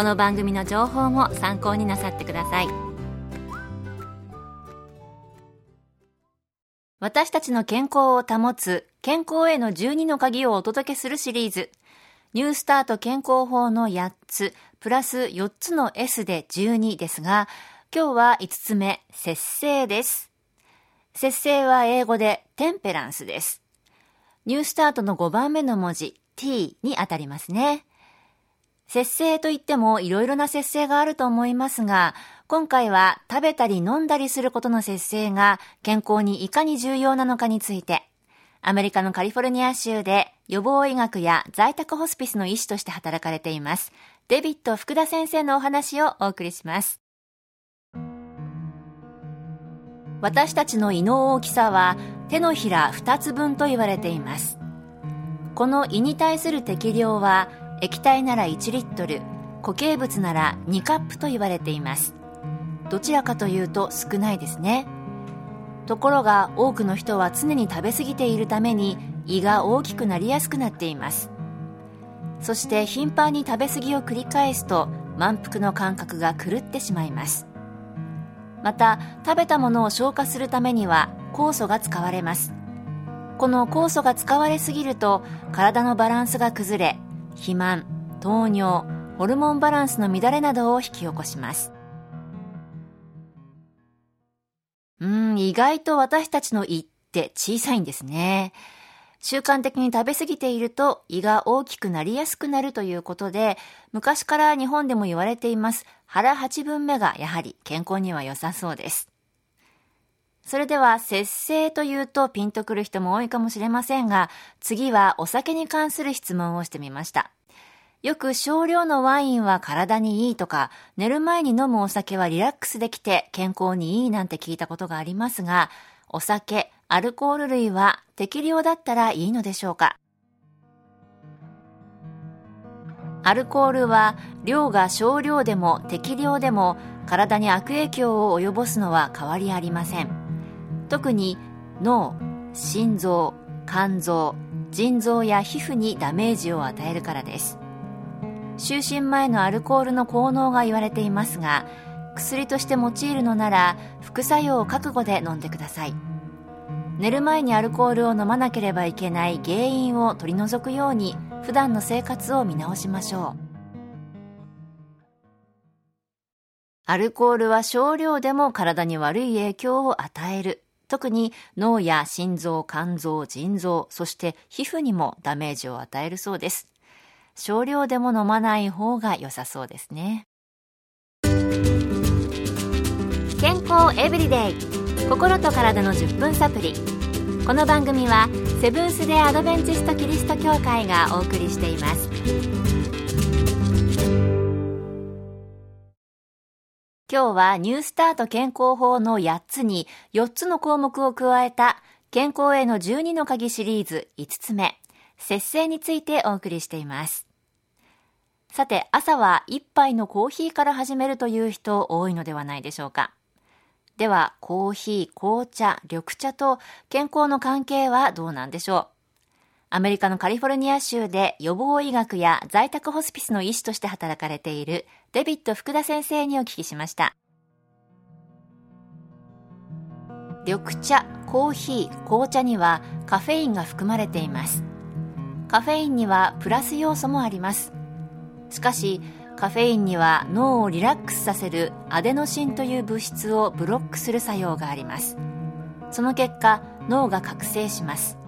この番組の情報も参考になさってください私たちの健康を保つ健康への12の鍵をお届けするシリーズニュースタート健康法の8つプラス4つの S で12ですが今日は5つ目節制です節制は英語でテンペランスです。ニュースタートの5番目の文字 t にあたりますね。節制といってもいろいろな節制があると思いますが、今回は食べたり飲んだりすることの節制が健康にいかに重要なのかについて、アメリカのカリフォルニア州で予防医学や在宅ホスピスの医師として働かれています。デビット福田先生のお話をお送りします。私たちの胃の大きさは手のひら2つ分と言われていますこの胃に対する適量は液体なら1リットル固形物なら2カップと言われています。どちらかというと少ないですね。ところが多くの人は常に食べ過ぎているために胃が大きくなりやすくなっています。そして頻繁に食べ過ぎを繰り返すと満腹の感覚が狂ってしまいます。また食べたものを消化するためには酵素が使われます。この酵素が使われすぎると体のバランスが崩れ肥満糖尿ホルモンバランスの乱れなどを引き起こしますうん意外と私たちの胃って小さいんですね習慣的に食べ過ぎていると胃が大きくなりやすくなるということで、昔から日本でも言われています腹8分目がやはり健康には良さそうです。それでは節制というとピンとくる人も多いかもしれませんが、次はお酒に関する質問をしてみました。よく少量のワインは体にいいとか、寝る前に飲むお酒はリラックスできて健康にいいなんて聞いたことがありますが、お酒、アルコール類は適量だったらいいのでしょうか？アルコールは量が少量でも適量でも体に悪影響を及ぼすのは変わりありません特に脳心臓肝臓腎臓や皮膚にダメージを与えるからです。就寝前のアルコールの効能が言われていますが薬として用いるのなら副作用を覚悟で飲んでください。寝る前にアルコールを飲まなければいけない原因を取り除くように普段の生活を見直しましょう。アルコールは少量でも体に悪い影響を与える。特に脳や心臓、肝臓、腎臓、そして皮膚にもダメージを与えるそうです。少量でも飲まない方が良さそうですね。健康エブリデイ心と体の10分サプリこの番組はセブンス・デ・アドベンチスト・キリスト教会がお送りしています今日はニュースタート健康法の8つに4つの項目を加えた健康への12の鍵シリーズ5つ目節制についてお送りしています。さて朝は一杯のコーヒーから始めるという人多いのではないでしょうか。では、コーヒー、紅茶、緑茶と健康の関係はどうなんでしょう？アメリカのカリフォルニア州で予防医学や在宅ホスピスの医師として働かれているデビット福田先生にお聞きしました。緑茶、コーヒー、紅茶にはカフェインが含まれています。カフェインにはプラス要素もあります。しかし、カフェインには脳をリラックスさせるアデノシンという物質をブロックする作用がありますその結果脳が覚醒します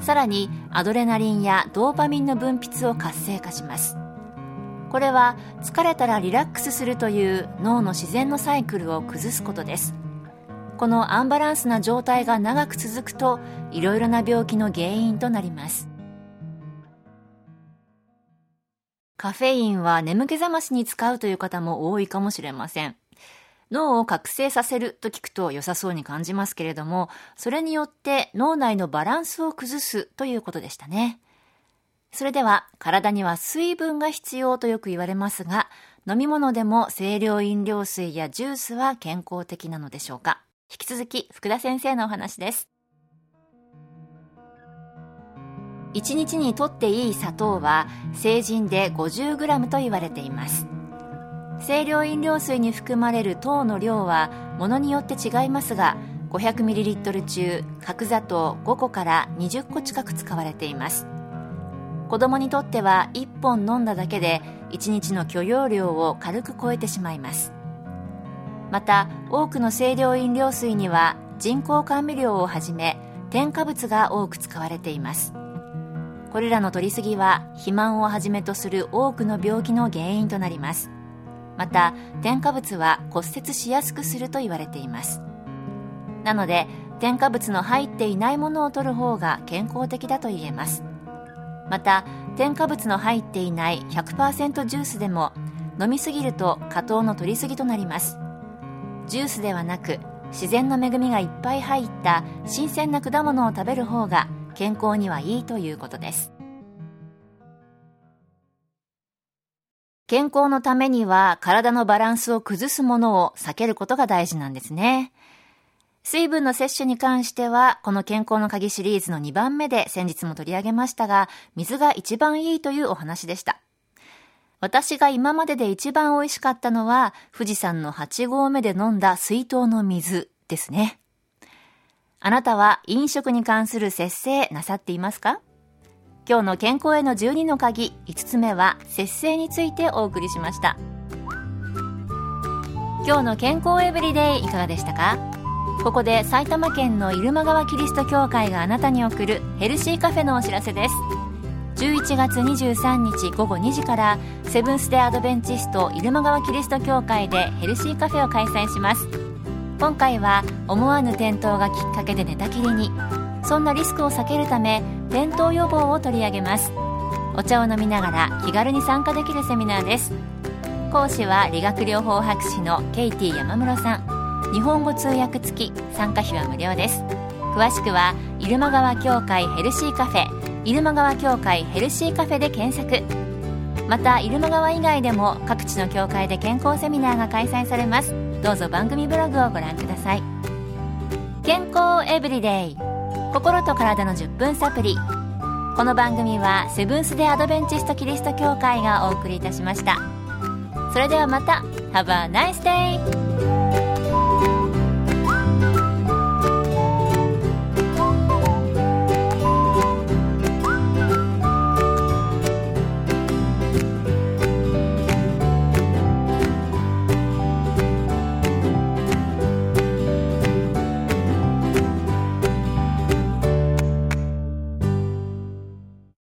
さらにアドレナリンやドーパミンの分泌を活性化します。これは疲れたらリラックスするという脳の自然のサイクルを崩すことです。このアンバランスな状態が長く続くといろいろな病気の原因となります。カフェインは眠気覚ましに使うという方も多いかもしれません。脳を覚醒させると聞くと良さそうに感じますけれども、それによって脳内のバランスを崩すということでしたね。それでは、体には水分が必要とよく言われますが、飲み物でも清涼飲料水やジュースは健康的なのでしょうか引き続き、福田先生のお話です。1日にとっていい砂糖は成人で 50g と言われています。清涼飲料水に含まれる糖の量はものによって違いますが 500ml 中角砂糖5個から20個近く使われています。子供にとっては1本飲んだだけで1日の許容量を軽く超えてしまいます。また多くの清涼飲料水には人工甘味料をはじめ添加物が多く使われています。これらの摂りすぎは肥満をはじめとする多くの病気の原因となります。また添加物は骨折しやすくすると言われています。なので添加物の入っていないものを取る方が健康的だと言えます。また添加物の入っていない100%ジュースでも飲みすぎると果糖の取りすぎとなります。ジュースではなく自然の恵みがいっぱい入った新鮮な果物を食べる方が健康にはいいということです。健康のためには体のバランスを崩すものを避けることが大事なんですね。水分の摂取に関しては、この健康の鍵シリーズの2番目で先日も取り上げましたが、水が一番いいというお話でした。私が今までで一番美味しかったのは、富士山の8合目で飲んだ水筒の水ですね。あなたは飲食に関する節制なさっていますか？今日の健康への12の鍵5つ目は節制についてお送りしました。今日の健康エブリデイいかがでしたか？ここで埼玉県の入間川キリスト教会があなたに送るヘルシーカフェのお知らせです。11月23日午後2時からセブンス・デ・アドベンチスト入間川キリスト教会でヘルシーカフェを開催します。今回は思わぬ転倒がきっかけで寝たきりにそんなリスクを避けるため転倒予防を取り上げます。お茶を飲みながら気軽に参加できるセミナーです。講師は理学療法博士のケイティ山室さん。日本語通訳付き参加費は無料です。詳しくは入間川協会ヘルシーカフェ入間川協会ヘルシーカフェで検索。また入間川以外でも各地の協会で健康セミナーが開催されます。どうぞ番組ブログをご覧ください。健康エブリデイ。心と体の10分サプリ。この番組はセブンス・デ・アドベンチスト・キリスト教会がお送りいたしました。それではまた。Have a nice day!